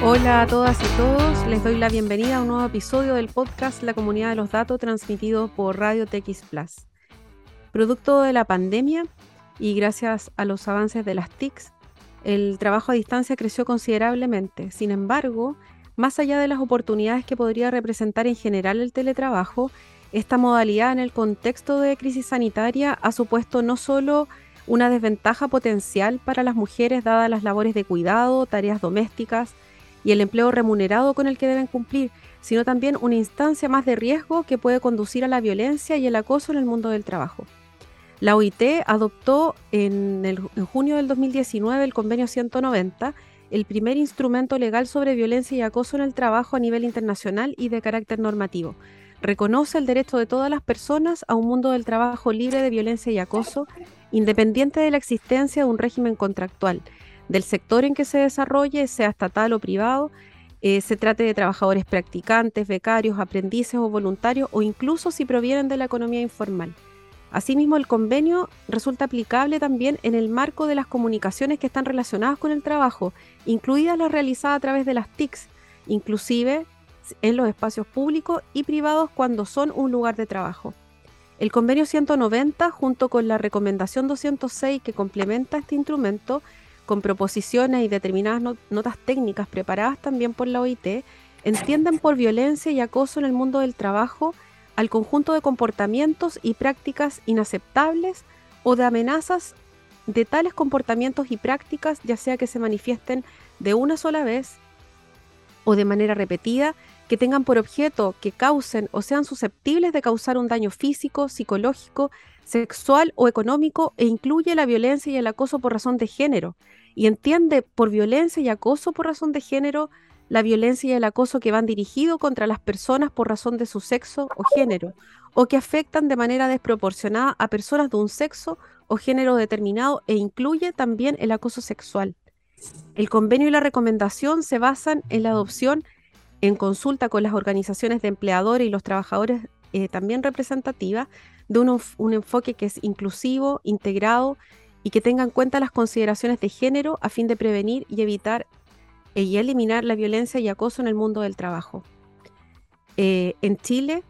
Hola a todas y todos, les doy la bienvenida a un nuevo episodio del podcast La Comunidad de los Datos transmitido por Radio TX Plus. Producto de la pandemia y gracias a los avances de las TICs, el trabajo a distancia creció considerablemente. Sin embargo, más allá de las oportunidades que podría representar en general el teletrabajo, esta modalidad en el contexto de crisis sanitaria ha supuesto no solo una desventaja potencial para las mujeres dadas las labores de cuidado, tareas domésticas, y el empleo remunerado con el que deben cumplir, sino también una instancia más de riesgo que puede conducir a la violencia y el acoso en el mundo del trabajo. La OIT adoptó en, en junio del 2019 el convenio 190, el primer instrumento legal sobre violencia y acoso en el trabajo a nivel internacional y de carácter normativo. Reconoce el derecho de todas las personas a un mundo del trabajo libre de violencia y acoso, independiente de la existencia de un régimen contractual del sector en que se desarrolle, sea estatal o privado, eh, se trate de trabajadores practicantes, becarios, aprendices o voluntarios, o incluso si provienen de la economía informal. Asimismo, el convenio resulta aplicable también en el marco de las comunicaciones que están relacionadas con el trabajo, incluidas las realizadas a través de las TICs, inclusive en los espacios públicos y privados cuando son un lugar de trabajo. El convenio 190, junto con la recomendación 206 que complementa este instrumento, con proposiciones y determinadas notas técnicas preparadas también por la OIT, entienden por violencia y acoso en el mundo del trabajo al conjunto de comportamientos y prácticas inaceptables o de amenazas de tales comportamientos y prácticas, ya sea que se manifiesten de una sola vez o de manera repetida, que tengan por objeto que causen o sean susceptibles de causar un daño físico, psicológico, sexual o económico e incluye la violencia y el acoso por razón de género, y entiende por violencia y acoso por razón de género la violencia y el acoso que van dirigidos contra las personas por razón de su sexo o género, o que afectan de manera desproporcionada a personas de un sexo o género determinado e incluye también el acoso sexual. El convenio y la recomendación se basan en la adopción en consulta con las organizaciones de empleadores y los trabajadores eh, también representativas de un enfoque que es inclusivo, integrado y que tenga en cuenta las consideraciones de género a fin de prevenir y evitar eh, y eliminar la violencia y acoso en el mundo del trabajo. Eh, en Chile,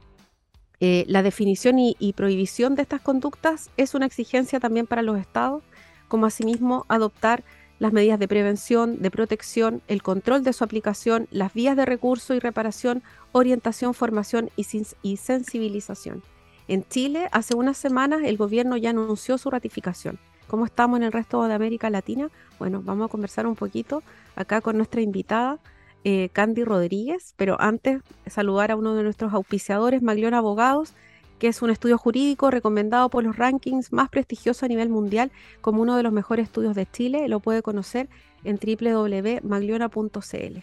eh, la definición y, y, prohibición de estas conductas es una exigencia también para los estados, como asimismo adoptar las medidas de prevención, de protección, el control de su aplicación, las vías de recurso y reparación, orientación, formación y, sensibilización. En Chile, hace unas semanas, el gobierno ya anunció su ratificación cómo estamos en el resto de América Latina. Bueno, vamos a conversar un poquito acá con nuestra invitada, eh, Candy Rodríguez, pero antes saludar a uno de nuestros auspiciadores, Maglión Abogados, que es un estudio jurídico recomendado por los rankings más prestigiosos a nivel mundial como uno de los mejores estudios de Chile. Lo puede conocer en www.magliona.cl.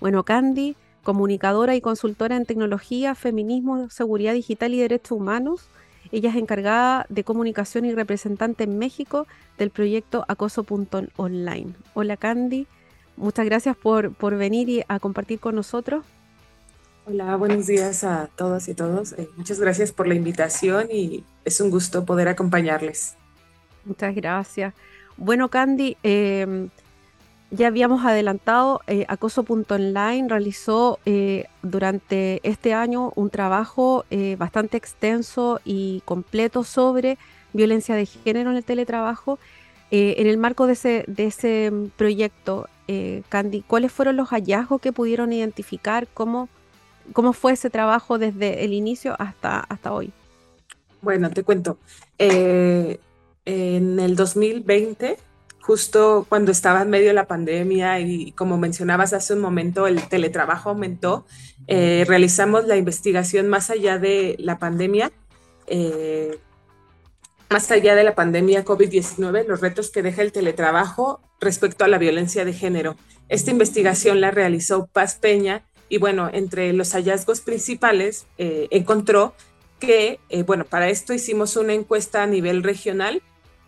Bueno, Candy, comunicadora y consultora en tecnología, feminismo, seguridad digital y derechos humanos ella es encargada de comunicación y representante en México del proyecto Acoso.online. Hola Candy, muchas gracias por, por venir y a compartir con nosotros. Hola, buenos días a todas y todos. Eh, muchas gracias por la invitación y es un gusto poder acompañarles. Muchas gracias. Bueno, Candy, eh, ya habíamos adelantado, eh, Acoso.online realizó eh, durante este año un trabajo eh, bastante extenso y completo sobre violencia de género en el teletrabajo. En el marco de ese, proyecto, Candy, ¿cuáles fueron los hallazgos que pudieron identificar? ¿Cómo, cómo fue ese trabajo desde el inicio hasta, hasta hoy? Bueno, te cuento. en el 2020 justo cuando estaba en medio de la pandemia y como mencionabas hace un momento, el teletrabajo aumentó, eh, realizamos la investigación más allá de la pandemia, eh, más allá de la pandemia COVID-19, los retos que deja el teletrabajo respecto a la violencia de género. Esta investigación la realizó Paz Peña y bueno, entre los hallazgos principales eh, encontró que, bueno, para esto hicimos una encuesta a nivel regional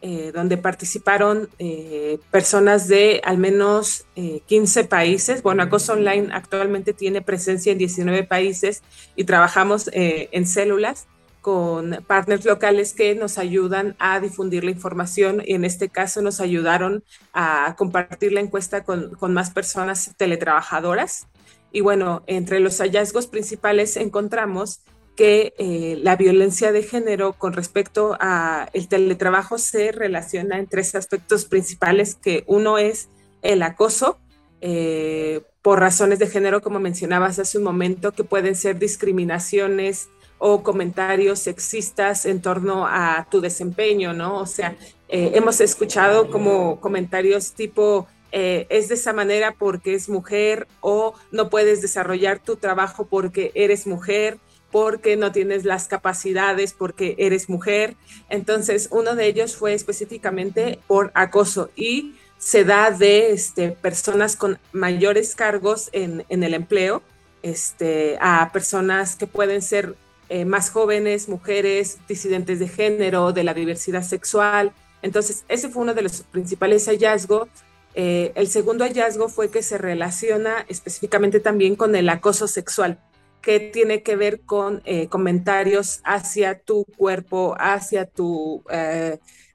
eh, donde participaron eh, personas de al menos 15 eh, países. Bueno, Acoso Online actualmente tiene presencia en 19 países y trabajamos en células. con partners locales que nos ayudan a difundir la información y en este caso nos ayudaron a compartir la encuesta con, con más personas teletrabajadoras. Y bueno, entre los hallazgos principales encontramos que eh, la violencia de género con respecto a el teletrabajo se relaciona en tres aspectos principales, que uno es el acoso eh, por razones de género, como mencionabas hace un momento, que pueden ser discriminaciones, o comentarios sexistas en torno a tu desempeño, ¿no? O sea, eh, hemos escuchado como comentarios tipo, eh, es de esa manera porque es mujer o no puedes desarrollar tu trabajo porque eres mujer porque no tienes las capacidades, porque eres mujer. Entonces, uno de ellos fue específicamente por acoso y se da de este, personas con mayores cargos en, en el empleo, este, a personas que pueden ser eh, más jóvenes, mujeres, disidentes de género, de la diversidad sexual. Entonces, ese fue uno de los principales hallazgos. Eh, el segundo hallazgo fue que se relaciona específicamente también con el acoso sexual, que tiene que ver con eh, comentarios hacia tu cuerpo, hacia tu,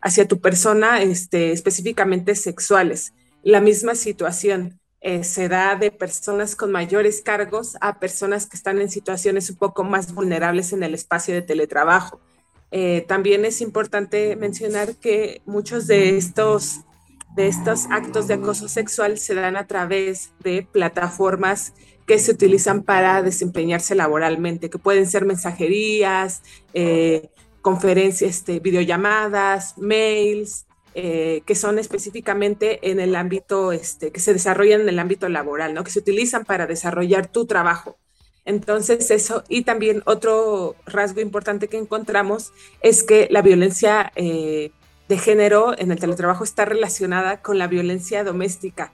hacia tu persona, este, específicamente sexuales. La misma situación. Eh, se da de personas con mayores cargos a personas que están en situaciones un poco más vulnerables en el espacio de teletrabajo. Eh, también es importante mencionar que muchos de estos, estos actos de acoso sexual se dan a través de plataformas que se utilizan para desempeñarse laboralmente, que pueden ser mensajerías, eh, conferencias, este, videollamadas, mails, eh, que son específicamente en el ámbito, este, que se desarrollan en el ámbito laboral, ¿no? Que se utilizan para desarrollar tu trabajo. Entonces eso, y también otro rasgo importante que encontramos es que la violencia eh, de género en el teletrabajo está relacionada con la violencia doméstica.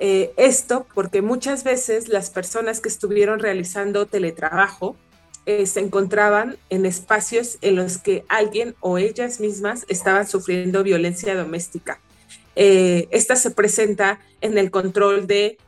Eh, esto porque muchas veces las personas que estuvieron realizando teletrabajo eh, se encontraban en espacios en los que alguien o ellas mismas estaban sufriendo violencia doméstica. Eh, esta se presenta en el control de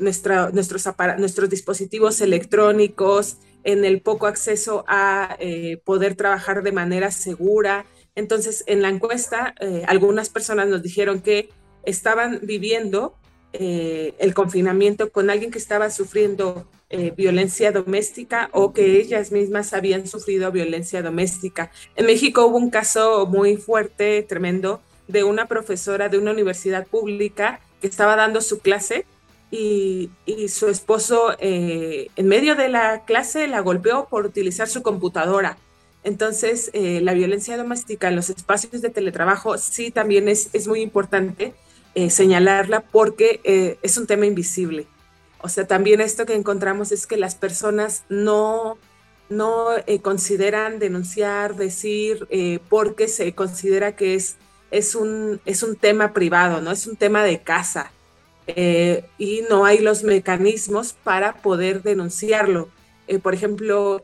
nuestros dispositivos electrónicos, en el poco acceso a poder trabajar de manera segura. Entonces, en la encuesta, algunas personas nos dijeron que estaban viviendo el confinamiento con alguien que estaba sufriendo eh, violencia doméstica o que ellas mismas habían sufrido violencia doméstica. En México hubo un caso muy fuerte, tremendo, de una profesora de una universidad pública que estaba dando su clase y, su esposo eh, en medio de la clase la golpeó por utilizar su computadora. Entonces, eh, la violencia doméstica en los espacios de teletrabajo sí también es, es muy importante señalarla porque es un tema invisible. O sea, también esto que encontramos es que las personas no, no eh, consideran denunciar, decir, eh, porque se considera que es, es, un, es un tema privado, ¿no? Es un tema de casa. Eh, y no hay los mecanismos para poder denunciarlo. por ejemplo,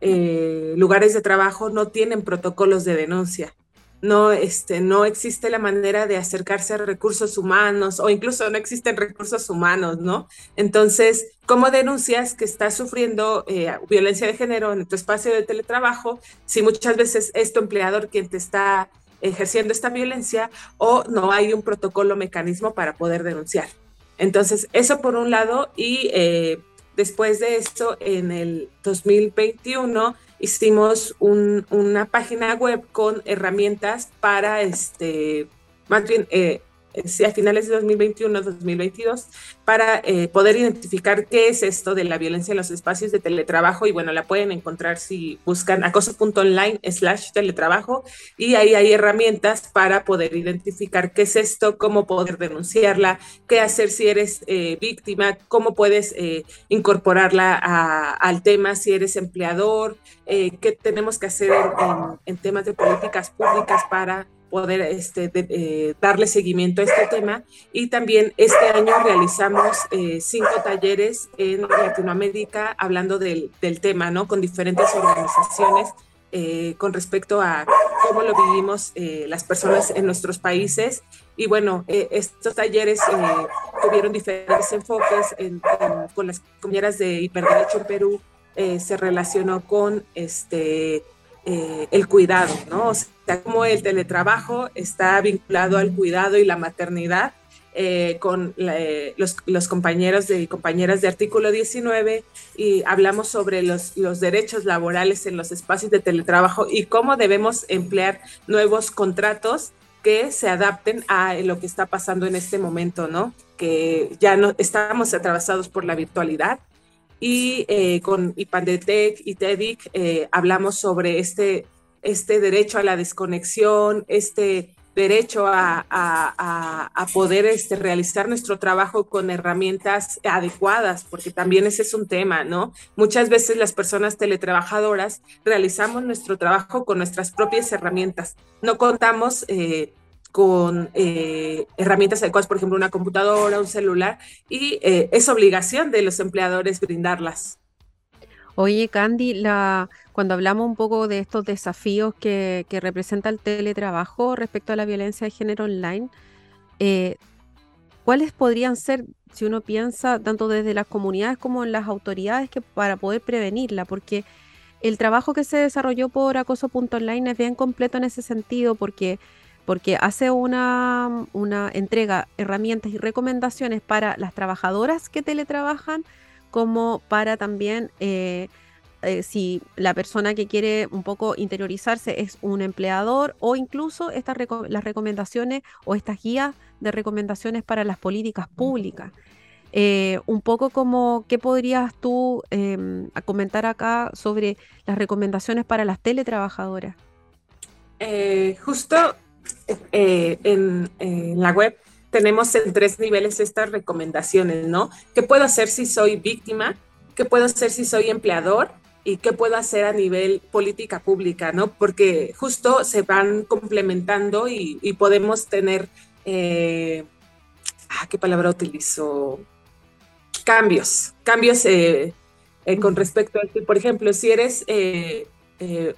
muchos lugares de trabajo no tienen protocolos de denuncia no, este, no existe la manera de acercarse a recursos humanos o incluso no existen recursos humanos, ¿no? Entonces, ¿cómo denuncias que estás sufriendo eh, violencia de género en tu espacio de teletrabajo si muchas veces es tu empleador quien te está ejerciendo esta violencia o no hay un protocolo mecanismo para poder denunciar? Entonces, eso por un lado y eh, después de esto, en el 2021, hicimos una página web con herramientas para, este, más bien, eh, a finales de 2021-2022 para eh, poder identificar qué es esto de la violencia en los espacios de teletrabajo. Y bueno, la pueden encontrar si buscan acoso.online slash teletrabajo. Y ahí hay herramientas para poder identificar qué es esto, cómo poder denunciarla, qué hacer si eres eh, víctima, cómo puedes eh, incorporarla al tema si eres empleador, qué tenemos que hacer en temas de políticas públicas para poder este, eh, darle seguimiento a este tema. Y también este año realizamos eh, cinco talleres en Latinoamérica hablando del, del, tema, ¿no? Con diferentes organizaciones eh, con respecto a cómo lo vivimos las personas en nuestros países. Y bueno, estos talleres tuvieron diferentes enfoques con las compañeras de hiperderecho en Perú, se relacionó con este, el cuidado, ¿no? O sea, como el teletrabajo está vinculado al cuidado y la maternidad eh, con eh, los, compañeros y compañeras de artículo 19 y hablamos sobre los, los derechos laborales en los espacios de teletrabajo y cómo debemos emplear nuevos contratos que se adapten a lo que está pasando en este momento, ¿no? Que ya no estamos atravesados por la virtualidad y eh, con IPANDETEC y TEDIC hablamos sobre este, este derecho a la desconexión, este derecho a, poder este, realizar nuestro trabajo con herramientas adecuadas, porque también ese es un tema, ¿no? Muchas veces las personas teletrabajadoras realizamos nuestro trabajo con nuestras propias herramientas. No contamos eh, con eh, herramientas adecuadas, por ejemplo, una computadora, un celular, y eh, es obligación de los empleadores brindarlas. Oye, Candy, cuando hablamos un poco de estos desafíos que, representa el teletrabajo respecto a la violencia de género online, eh, ¿cuáles podrían ser, si uno piensa, tanto desde las comunidades como en las autoridades, que para poder prevenirla? Porque el trabajo que se desarrolló por acoso.online es bien completo en ese sentido, porque porque hace una, una entrega herramientas y recomendaciones para las trabajadoras que teletrabajan, como para también eh, eh, si la persona que quiere un poco interiorizarse es un empleador o incluso estas las recomendaciones o estas guías de recomendaciones para las políticas públicas. Eh, un poco como, ¿qué podrías tú em, comentar acá sobre las recomendaciones para las teletrabajadoras? justo en, en la web tenemos en tres niveles estas recomendaciones, ¿no? ¿Qué puedo hacer si soy víctima? ¿Qué puedo hacer si soy empleador? ¿Y qué puedo hacer a nivel política pública, ¿no? Porque justo se van complementando y, podemos tener, eh, ah, ¿qué palabra utilizo? Cambios, cambios eh, eh, con respecto a esto. Por ejemplo, si eres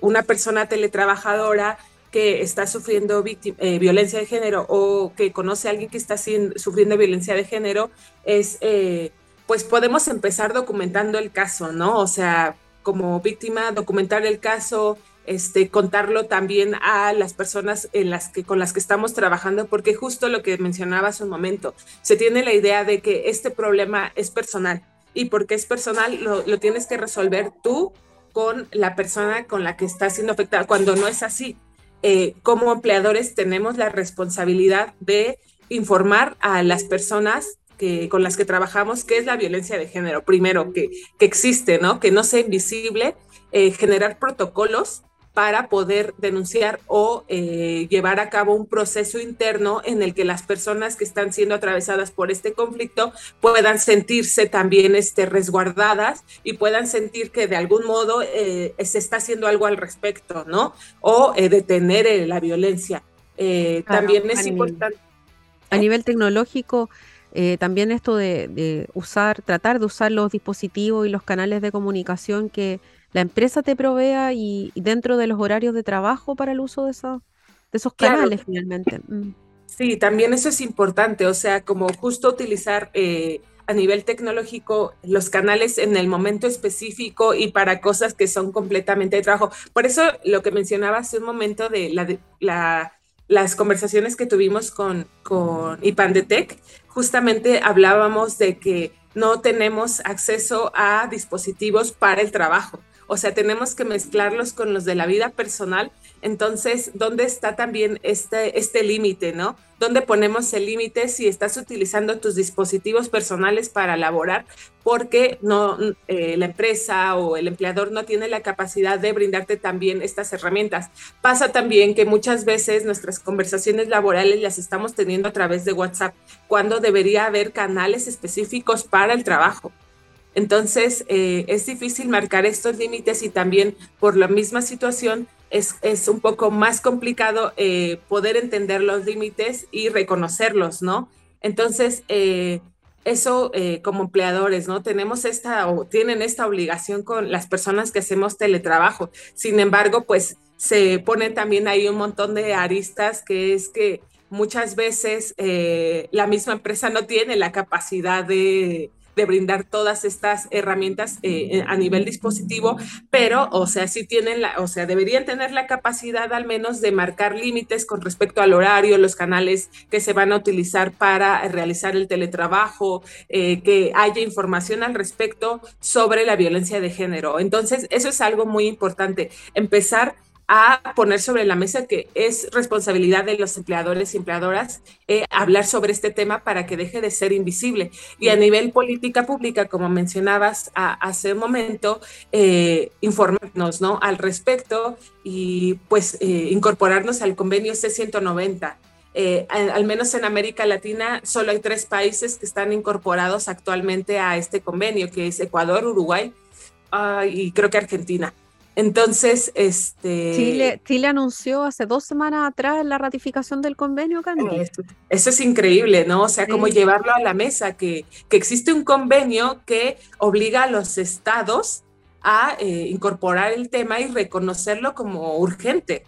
una persona teletrabajadora, que está sufriendo eh, violencia de género o que conoce a alguien que está sufriendo violencia de género, es, eh, pues podemos empezar documentando el caso, ¿no? O sea, como víctima, documentar el caso, este, contarlo también a las personas en las que, con las que estamos trabajando, porque justo lo que mencionaba hace un momento, se tiene la idea de que este problema es personal y porque es personal lo, lo tienes que resolver tú con la persona con la que estás siendo afectada, cuando no es así eh, como empleadores tenemos la responsabilidad de informar a las personas que, con las que trabajamos qué es la violencia de género. Primero, que, que existe, ¿no? Que no sea invisible, eh, generar protocolos para poder denunciar o eh, llevar a cabo un proceso interno en el que las personas que están siendo atravesadas por este conflicto puedan sentirse también este, resguardadas y puedan sentir que de algún modo eh, se está haciendo algo al respecto, ¿no? O eh, detener la violencia. también es importante. A nivel tecnológico, también esto de, de usar, tratar de usar los dispositivos y los canales de comunicación que la empresa te provea y, dentro de los horarios de trabajo para el uso de, esos, de esos canales finalmente. Mm. Sí, también eso es importante, o sea, como justo utilizar eh, a nivel tecnológico los canales en el momento específico y para cosas que son completamente de trabajo. Por eso lo que mencionaba hace un momento de, la, la, las conversaciones que tuvimos con, con IPANDETEC, justamente hablábamos de que no tenemos acceso a dispositivos para el trabajo. O sea, tenemos que mezclarlos con los de la vida personal. Entonces, ¿dónde está también este, este límite, no? ¿Dónde ponemos el límite si estás utilizando tus dispositivos personales para laborar? Porque no, eh, la empresa o el empleador no tiene la capacidad de brindarte también estas herramientas. Pasa también que muchas veces nuestras conversaciones laborales las estamos teniendo a través de WhatsApp, cuando debería haber canales específicos para el trabajo. Entonces, eh, es difícil marcar estos límites y también por la misma situación es, un poco más complicado eh, poder entender los límites y reconocerlos, ¿no? Entonces, eh, eso como empleadores, ¿no? Tenemos esta o tienen esta obligación con las personas que hacemos teletrabajo. Sin embargo, pues se pone también ahí un montón de aristas que es que muchas veces la misma empresa no tiene la capacidad de de brindar todas estas herramientas eh, a nivel dispositivo, pero, o sea, sí tienen la, o sea, deberían tener la capacidad al menos de marcar límites con respecto al horario, los canales que se van a utilizar para realizar el teletrabajo, eh, que haya información al respecto sobre la violencia de género. Entonces, eso es algo muy importante, empezar a poner sobre la mesa que es responsabilidad de los empleadores y empleadoras eh, hablar sobre este tema para que deje de ser invisible. Y a nivel política pública, como mencionabas hace un momento, eh, informarnos ¿no? al respecto y pues eh, incorporarnos al convenio C-190. Al, al, menos en América Latina solo hay tres países que están incorporados actualmente a este convenio, que es Ecuador, Uruguay ah, y creo que Argentina. Entonces, este... Chile, Chile anunció hace dos semanas atrás la ratificación del convenio, Candy. Eso, es increíble, ¿no? O sea, como llevarlo a la mesa, que, que, existe un convenio que obliga a los estados a eh, incorporar el tema y reconocerlo como urgente.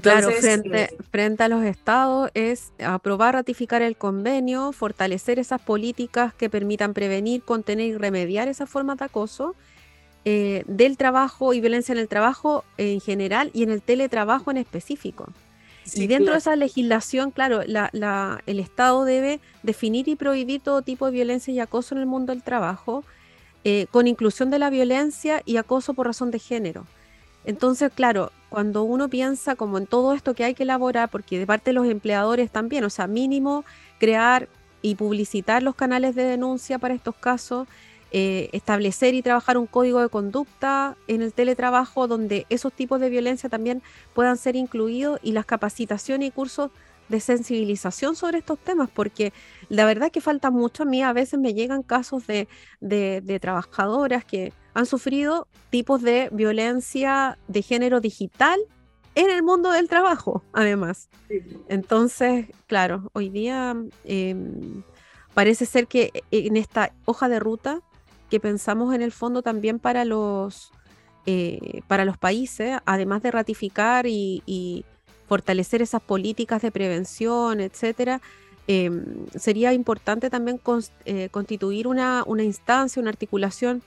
claro, frente, eh, frente a los estados es aprobar, ratificar el convenio, fortalecer esas políticas que permitan prevenir, contener y remediar esas formas de acoso eh, del trabajo y violencia en el trabajo en general y en el teletrabajo en específico. y dentro de esa legislación, claro, el Estado debe definir y prohibir todo tipo de violencia y acoso en el mundo del trabajo, eh, con inclusión de la violencia y acoso por razón de género. Entonces, claro, cuando uno piensa como en todo esto que hay que elaborar, porque de parte de los empleadores también, o sea, mínimo crear y publicitar los canales de denuncia para estos casos, eh, establecer y trabajar un código de conducta en el teletrabajo donde esos tipos de violencia también puedan ser incluidos y las capacitaciones y cursos de sensibilización sobre estos temas, porque la verdad es que falta mucho. A mí a veces me llegan casos de, de, trabajadoras que han sufrido tipos de violencia de género digital en el mundo del trabajo, además. Entonces, claro, hoy día em, parece ser que en esta hoja de ruta que pensamos en el fondo también para los, eh, para los países, además de ratificar y, fortalecer esas políticas de prevención, etcétera, em, sería importante también eh, constituir una, una, instancia, una articulación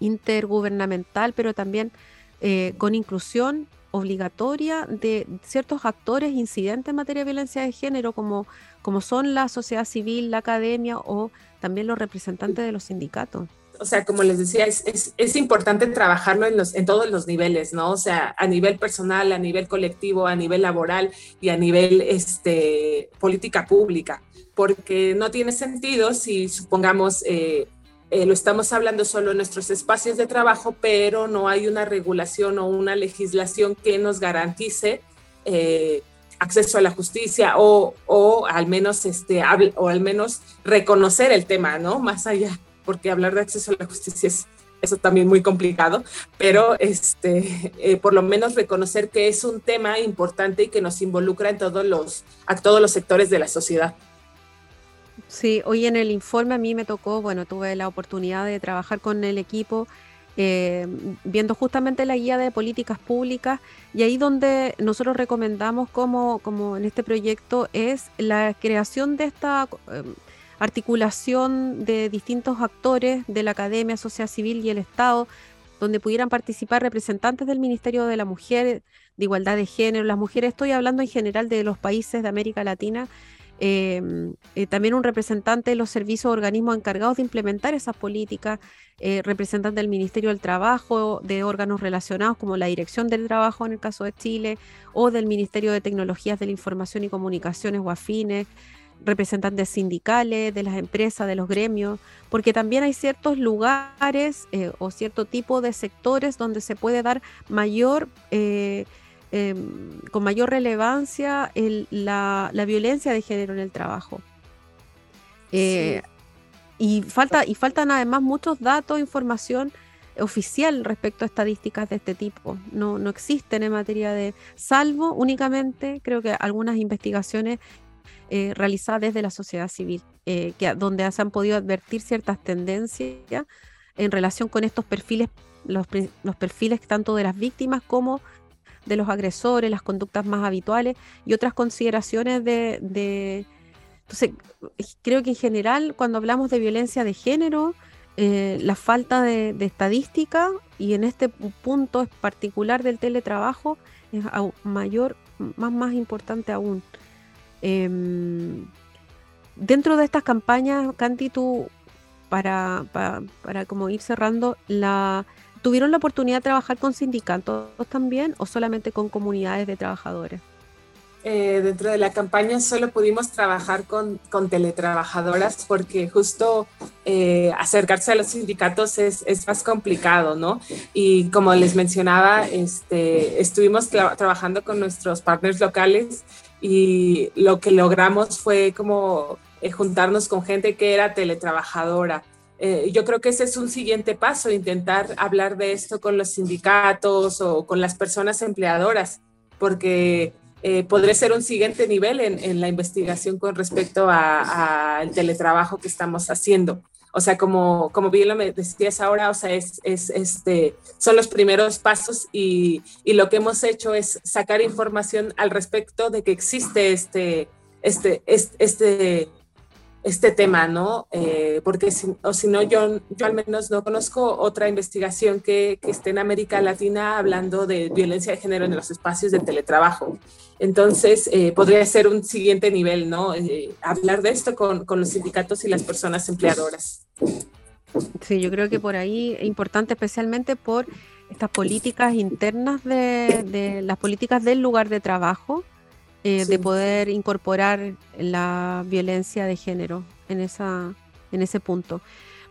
intergubernamental, pero también eh, con inclusión obligatoria de ciertos actores incidentes en materia de violencia de género, como, como son la sociedad civil, la academia o también los representantes de los sindicatos o sea, como les decía, es, es, importante trabajarlo en, los, en todos los niveles, ¿no? O sea, a nivel personal, a nivel colectivo, a nivel laboral y a nivel este, política pública, porque no tiene sentido si supongamos... Eh, eh, lo estamos hablando solo en nuestros espacios de trabajo, pero no hay una regulación o una legislación que nos garantice eh, acceso a la justicia o, o, al menos este o al menos reconocer el tema, ¿no? Más allá porque hablar de acceso a la justicia es eso también muy complicado, pero este, eh, por lo menos reconocer que es un tema importante y que nos involucra en todos los, a todos los sectores de la sociedad. Sí, hoy en el informe a mí me tocó, bueno, tuve la oportunidad de trabajar con el equipo eh, viendo justamente la guía de políticas públicas y ahí donde nosotros recomendamos como, como en este proyecto es la creación de esta... Eh, articulación de distintos actores de la academia, sociedad civil y el Estado, donde pudieran participar representantes del Ministerio de la Mujer, de Igualdad de Género, las mujeres, estoy hablando en general de los países de América Latina, em, eh, también un representante de los servicios organismos encargados de implementar esas políticas, eh, representante del Ministerio del Trabajo, de órganos relacionados como la Dirección del Trabajo en el caso de Chile, o del Ministerio de Tecnologías de la Información y Comunicaciones o afines, representantes sindicales, de las empresas, de los gremios, porque también hay ciertos lugares eh, o cierto tipo de sectores donde se puede dar mayor, eh, em, con mayor relevancia la, violencia de género en el trabajo. Eh, y, falta, y faltan además muchos datos, información oficial respecto a estadísticas de este tipo. No, no existen en materia de, salvo únicamente, creo que algunas investigaciones eh, realizada desde la sociedad civil, eh, que, donde se han podido advertir ciertas tendencias en relación con estos perfiles, los, perfiles tanto de las víctimas como de los agresores, las conductas más habituales y otras consideraciones de, Entonces, creo que en general, cuando hablamos de violencia de género, eh, la falta de, estadística y en este punto particular del teletrabajo es mayor, más, más importante aún. Em, dentro de estas campañas, Canti, tú, para, para, para, como ir cerrando, la, ¿tuvieron la oportunidad de trabajar con sindicatos también o solamente con comunidades de trabajadores? Eh, dentro de la campaña solo pudimos trabajar con, con teletrabajadoras porque justo eh, acercarse a los sindicatos es, es, más complicado, ¿no? Y como les mencionaba, este, estuvimos trabajando con nuestros partners locales y lo que logramos fue como eh, juntarnos con gente que era teletrabajadora. Yo creo que ese es un siguiente paso, intentar hablar de esto con los sindicatos o con las personas empleadoras, porque eh, podría ser un siguiente nivel en, la investigación con respecto al teletrabajo que estamos haciendo. O sea, como, como bien lo decías ahora, o sea, es, es, este, son los primeros pasos y, y, lo que hemos hecho es sacar información al respecto de que existe este, este, este, este este tema, ¿no? Eh, porque si, o si no, yo, yo al menos no conozco otra investigación que, que, esté en América Latina hablando de violencia de género en los espacios de teletrabajo. Entonces, eh, podría ser un siguiente nivel, ¿no? Eh, hablar de esto con, con, los sindicatos y las personas empleadoras. Sí, yo creo que por ahí es importante, especialmente por estas políticas internas de, de las políticas del lugar de trabajo, eh, de poder incorporar la violencia de género en, esa, en ese punto.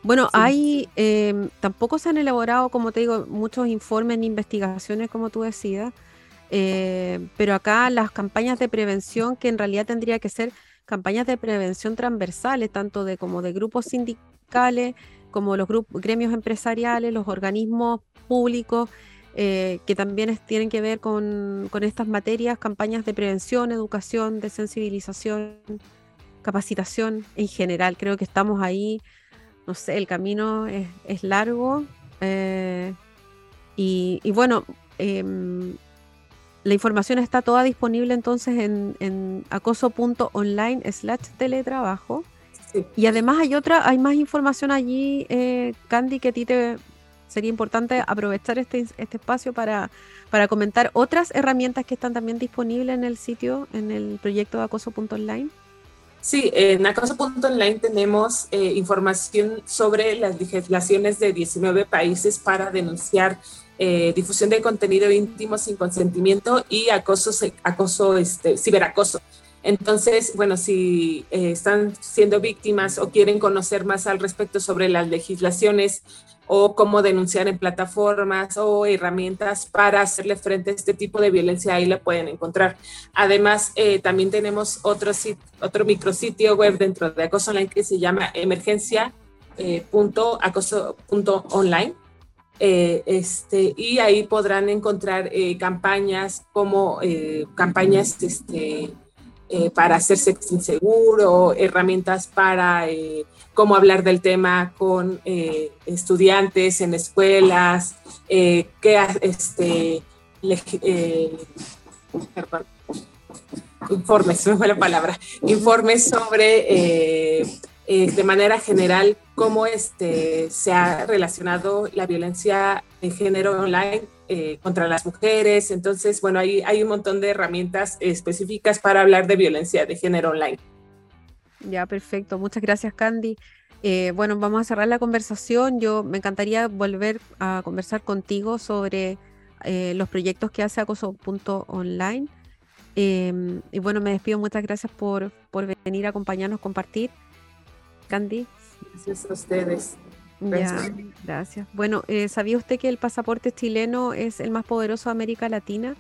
Bueno, hay, em, tampoco se han elaborado, como te digo, muchos informes ni investigaciones, como tú decías, eh, pero acá las campañas de prevención, que en realidad tendría que ser campañas de prevención transversales, tanto de como de grupos sindicales, como los grupos, gremios empresariales, los organismos públicos, eh, que también tienen que ver con, estas materias, campañas de prevención, educación, de sensibilización, capacitación en general. Creo que estamos ahí, no sé, el camino es, largo. Eh, y, bueno, em, la información está toda disponible entonces en, en acoso.online slash teletrabajo. Y además hay otra, hay más información allí, eh, Candy, que a ti te, sería importante aprovechar este, este espacio para, para comentar otras herramientas que están también disponibles en el sitio, en el proyecto acoso.online. Sí, en acoso.online tenemos eh, información sobre las legislaciones de 19 países para denunciar eh, difusión de contenido íntimo sin consentimiento y acoso, acoso este, ciberacoso. Entonces, bueno, si eh, están siendo víctimas o quieren conocer más al respecto sobre las legislaciones o cómo denunciar en plataformas o herramientas para hacerle frente a este tipo de violencia, ahí la pueden encontrar. Además, eh, también tenemos otro, otro micrositio web dentro de Acoso Online que se llama emergencia.acoso.online. Eh, este, y ahí podrán encontrar campañas como campañas este, eh, para hacer sexo inseguro, herramientas para eh, cómo hablar del tema con eh, estudiantes en escuelas, qué este, informes, me fue la palabra, informes sobre de manera general cómo este, se ha relacionado la violencia género online eh, contra las mujeres. Entonces, bueno, hay, hay un montón de herramientas específicas para hablar de violencia de género online. Ya, perfecto. Muchas gracias, Candy. Eh, bueno, vamos a cerrar la conversación. Yo me encantaría volver a conversar contigo sobre eh, los proyectos que hace Acoso.online. Em, y bueno, me despido. Muchas gracias por, por venir a acompañarnos, compartir. Candy. Gracias a ustedes. Gracias. Bueno, eh, ¿sabía usted que el pasaporte chileno es el más poderoso de América Latina?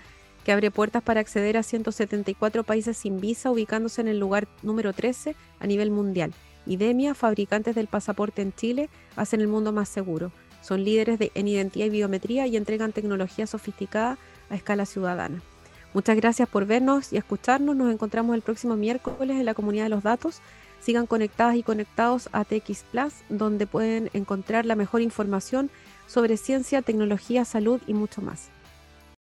que abre puertas para acceder a 174 países sin visa, ubicándose en el lugar número 13 a nivel mundial. IDEMIA, fabricantes del pasaporte en Chile, hacen el mundo más seguro. Son líderes de, en identidad y biometría y entregan tecnología sofisticada a escala ciudadana. Muchas gracias por vernos y escucharnos. Nos encontramos el próximo miércoles en la comunidad de los datos Sigan conectadas y conectados a TX Plus, donde pueden encontrar la mejor información sobre ciencia, tecnología, salud y mucho más.